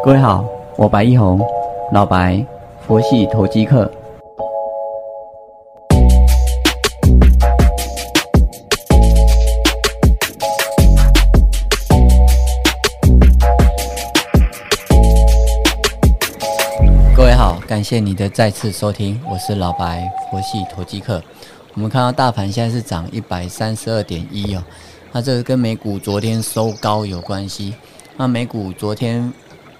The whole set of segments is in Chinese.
各位好，我白一红，老白，佛系投机客。各位好，感谢你的再次收听，我是老白，佛系投机客。我们看到大盘现在是涨一百三十二点一哦，那这个跟美股昨天收高有关系。那美股昨天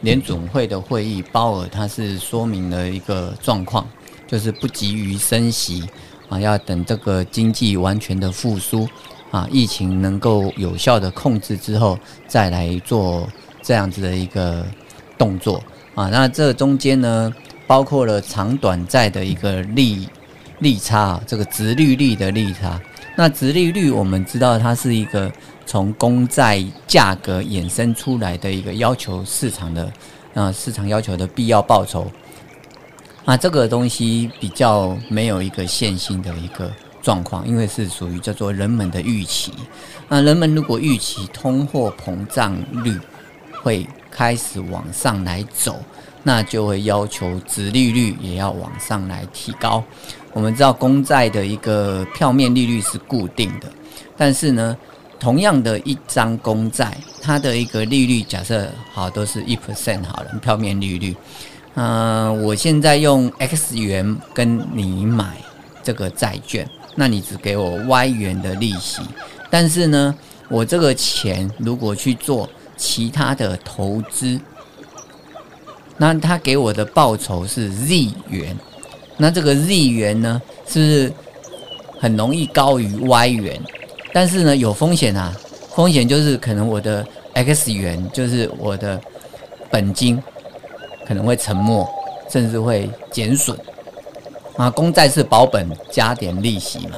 联准会的会议，鲍尔他是说明了一个状况，就是不急于升息啊，要等这个经济完全的复苏啊，疫情能够有效的控制之后，再来做这样子的一个动作啊。那这中间呢，包括了长短债的一个利利差，这个直利率的利差。那直利率我们知道它是一个。从公债价格衍生出来的一个要求市场的，啊市场要求的必要报酬，啊这个东西比较没有一个线性的一个状况，因为是属于叫做人们的预期。那人们如果预期通货膨胀率会开始往上来走，那就会要求殖利率也要往上来提高。我们知道公债的一个票面利率是固定的，但是呢。同样的一张公债，它的一个利率假设好都是一 percent 好了，票面利率。嗯，我现在用 x 元跟你买这个债券，那你只给我 y 元的利息。但是呢，我这个钱如果去做其他的投资，那他给我的报酬是 z 元。那这个 z 元呢，是不是很容易高于 y 元？但是呢，有风险啊！风险就是可能我的 x 元，就是我的本金可能会沉没，甚至会减损啊。公债是保本加点利息嘛。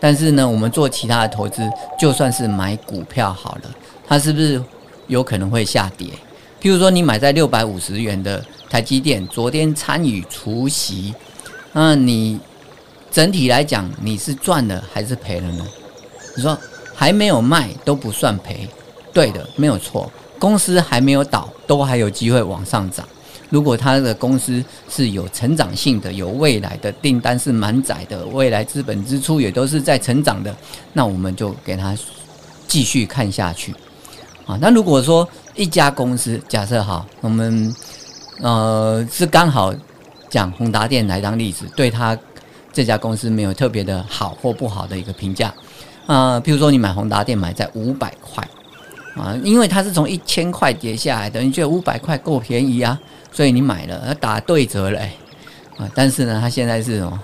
但是呢，我们做其他的投资，就算是买股票好了，它是不是有可能会下跌？譬如说，你买在六百五十元的台积电，昨天参与除息，那你整体来讲，你是赚了还是赔了呢？你说还没有卖都不算赔，对的，没有错。公司还没有倒，都还有机会往上涨。如果他的公司是有成长性的，有未来的订单是满载的，未来资本支出也都是在成长的，那我们就给他继续看下去。啊，那如果说一家公司，假设哈，我们呃是刚好讲宏达电来当例子，对他这家公司没有特别的好或不好的一个评价。啊，譬如说你买宏达电买在五百块，啊，因为它是从一千块跌下来等于觉得五百块够便宜啊，所以你买了，打对折嘞，啊，但是呢，它现在是什么？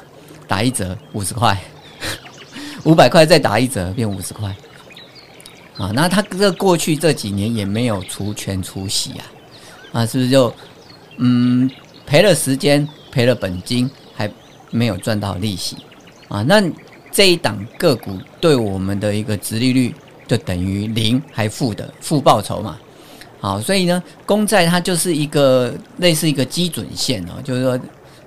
打一折五十块，五百块再打一折变五十块，啊，那它这过去这几年也没有除权除息啊，啊，是不是就嗯赔了时间赔了本金，还没有赚到利息啊？那。这一档个股对我们的一个殖利率就等于零还负的负报酬嘛，好，所以呢，公债它就是一个类似一个基准线哦，就是说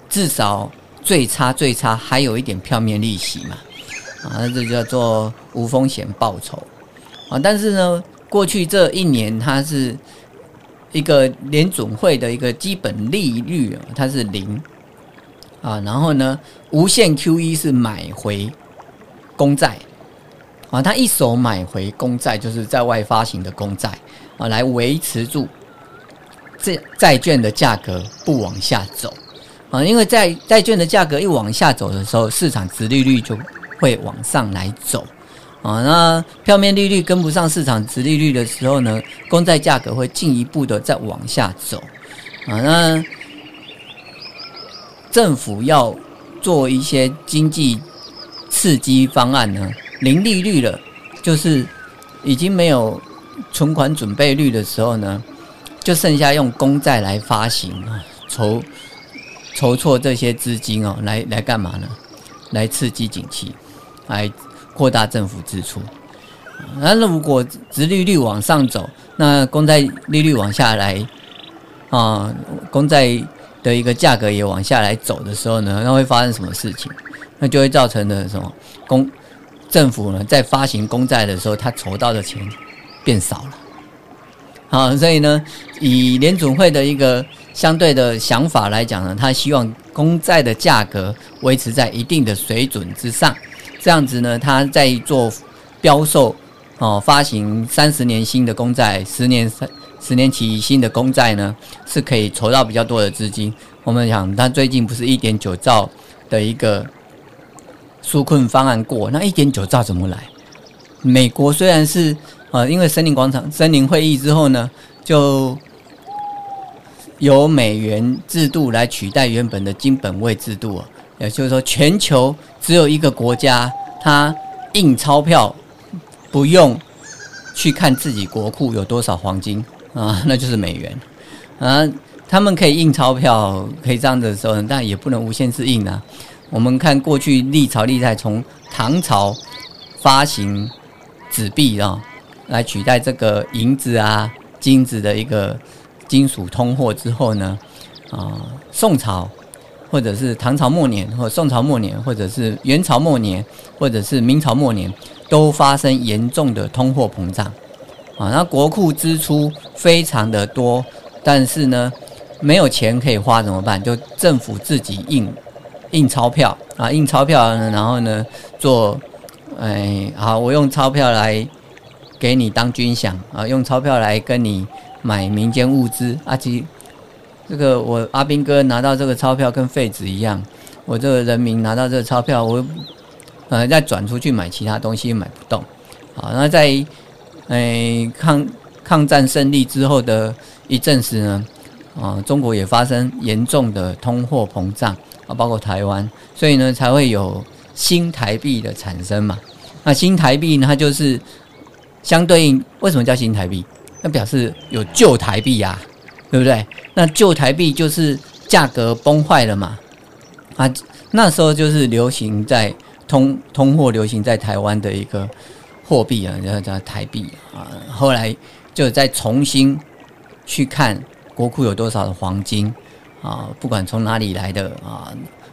至少最差最差还有一点票面利息嘛，啊，这叫做无风险报酬啊。但是呢，过去这一年它是一个联总会的一个基本利率，它是零啊，然后呢，无限 QE 是买回。公债啊，他一手买回公债，就是在外发行的公债啊，来维持住这债券的价格不往下走啊，因为在债券的价格一往下走的时候，市场值利率就会往上来走啊。那票面利率跟不上市场值利率的时候呢，公债价格会进一步的再往下走啊。那政府要做一些经济。刺激方案呢？零利率了，就是已经没有存款准备率的时候呢，就剩下用公债来发行啊，筹筹措这些资金哦，来来干嘛呢？来刺激景气，来扩大政府支出。那如果殖利率往上走，那公债利率往下来啊，公债的一个价格也往下来走的时候呢，那会发生什么事情？那就会造成的什么？公政府呢，在发行公债的时候，他筹到的钱变少了啊，所以呢，以联总会的一个相对的想法来讲呢，他希望公债的价格维持在一定的水准之上，这样子呢，他在做标售哦，发行三十年新的公债，十年三十年期新的公债呢，是可以筹到比较多的资金。我们讲，他最近不是一点九兆的一个纾困方案过，那一点九兆怎么来？美国虽然是呃，因为森林广场、森林会议之后呢，就由美元制度来取代原本的金本位制度，也就是说，全球只有一个国家，它印钞票不用去看自己国库有多少黄金啊，那就是美元啊。他们可以印钞票，可以这样的时候，但也不能无限制印啊。我们看过去历朝历代，从唐朝发行纸币啊，来取代这个银子啊、金子的一个金属通货之后呢，啊，宋朝或者是唐朝末年，或宋朝末年，或者是元朝末年，或者是明朝末年，都发生严重的通货膨胀啊。那国库支出非常的多，但是呢。没有钱可以花怎么办？就政府自己印印钞票啊，印钞票呢，然后呢做，哎，好，我用钞票来给你当军饷啊，用钞票来跟你买民间物资啊。吉这个我阿兵哥拿到这个钞票跟废纸一样，我这个人民拿到这个钞票，我呃再转出去买其他东西买不动。好，那在哎抗抗战胜利之后的一阵子呢？啊，中国也发生严重的通货膨胀啊，包括台湾，所以呢才会有新台币的产生嘛。那新台币呢，它就是相对应，为什么叫新台币？那表示有旧台币呀，对不对？那旧台币就是价格崩坏了嘛。啊，那时候就是流行在通通货流行在台湾的一个货币啊，叫叫台币啊。后来就再重新去看。国库有多少的黄金啊？不管从哪里来的啊，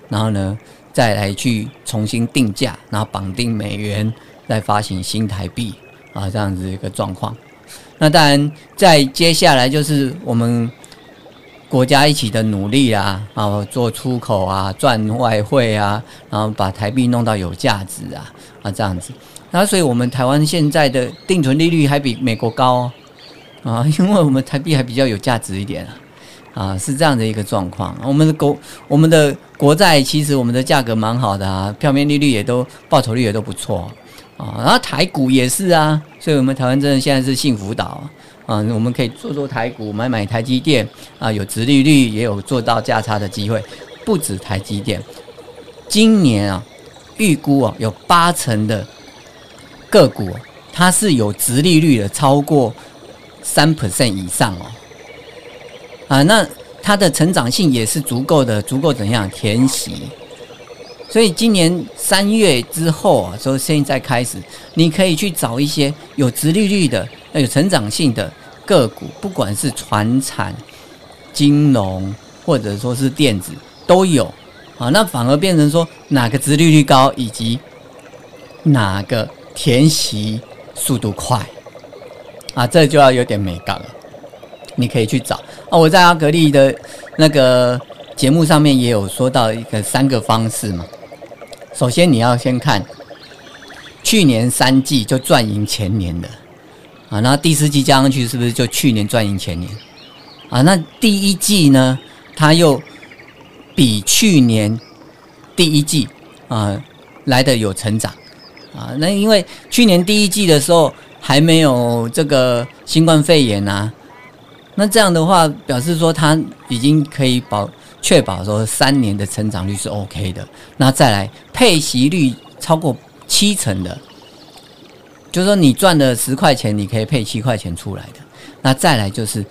然后呢，再来去重新定价，然后绑定美元，再发行新台币啊，这样子一个状况。那当然，在接下来就是我们国家一起的努力啊，啊，做出口啊，赚外汇啊，然后把台币弄到有价值啊，啊，这样子。那所以我们台湾现在的定存利率还比美国高。啊，因为我们台币还比较有价值一点啊，啊，是这样的一个状况。我们的国我们的国债其实我们的价格蛮好的啊，票面利率也都报酬率也都不错啊。然后台股也是啊，所以我们台湾真的现在是幸福岛啊，我们可以做做台股，买买台积电啊，有直利率，也有做到价差的机会。不止台积电，今年啊，预估啊有八成的个股它是有直利率的，超过。三 percent 以上哦，啊，那它的成长性也是足够的，足够怎样填息？所以今年三月之后啊，从现在开始，你可以去找一些有直利率的、有成长性的个股，不管是船产、金融或者说是电子都有啊。那反而变成说哪个直利率高，以及哪个填息速度快。啊，这就要有点美感了。你可以去找啊，我在阿格力的那个节目上面也有说到一个三个方式嘛。首先你要先看去年三季就赚赢前年的啊，那第四季加上去是不是就去年赚赢前年啊？那第一季呢，它又比去年第一季啊来的有成长啊？那因为去年第一季的时候。还没有这个新冠肺炎啊，那这样的话表示说它已经可以保确保说三年的成长率是 OK 的。那再来配息率超过七成的，就是说你赚了十块钱，你可以配七块钱出来的。那再来就是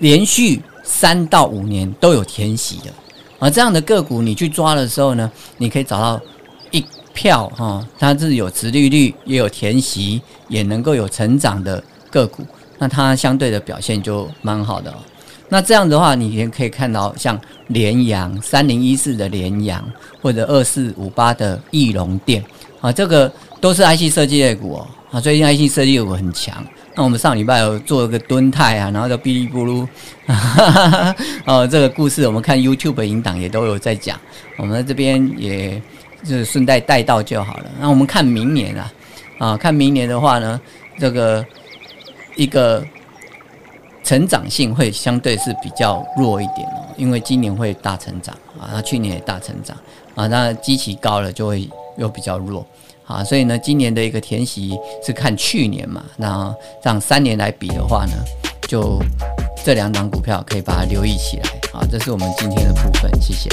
连续三到五年都有填息的，而这样的个股你去抓的时候呢，你可以找到一。票哈，它是有直利率，也有填息，也能够有成长的个股，那它相对的表现就蛮好的。那这样的话，你也可以看到像联阳三零一四的联阳，或者二四五八的翼龙店啊，这个都是 IC 设计类股哦，啊，最近 IC 设计类股很强。那我们上礼拜有做一个蹲泰啊，然后就哔哩咕噜，哦，这个故事我们看 YouTube 引导也都有在讲，我们这边也就是顺带带到就好了。那我们看明年啊，啊，看明年的话呢，这个一个成长性会相对是比较弱一点哦，因为今年会大成长啊，那去年也大成长啊，那基期高了就会又比较弱。啊，所以呢，今年的一个填息是看去年嘛，那这样三年来比的话呢，就这两档股票可以把它留意起来。啊，这是我们今天的部分，谢谢。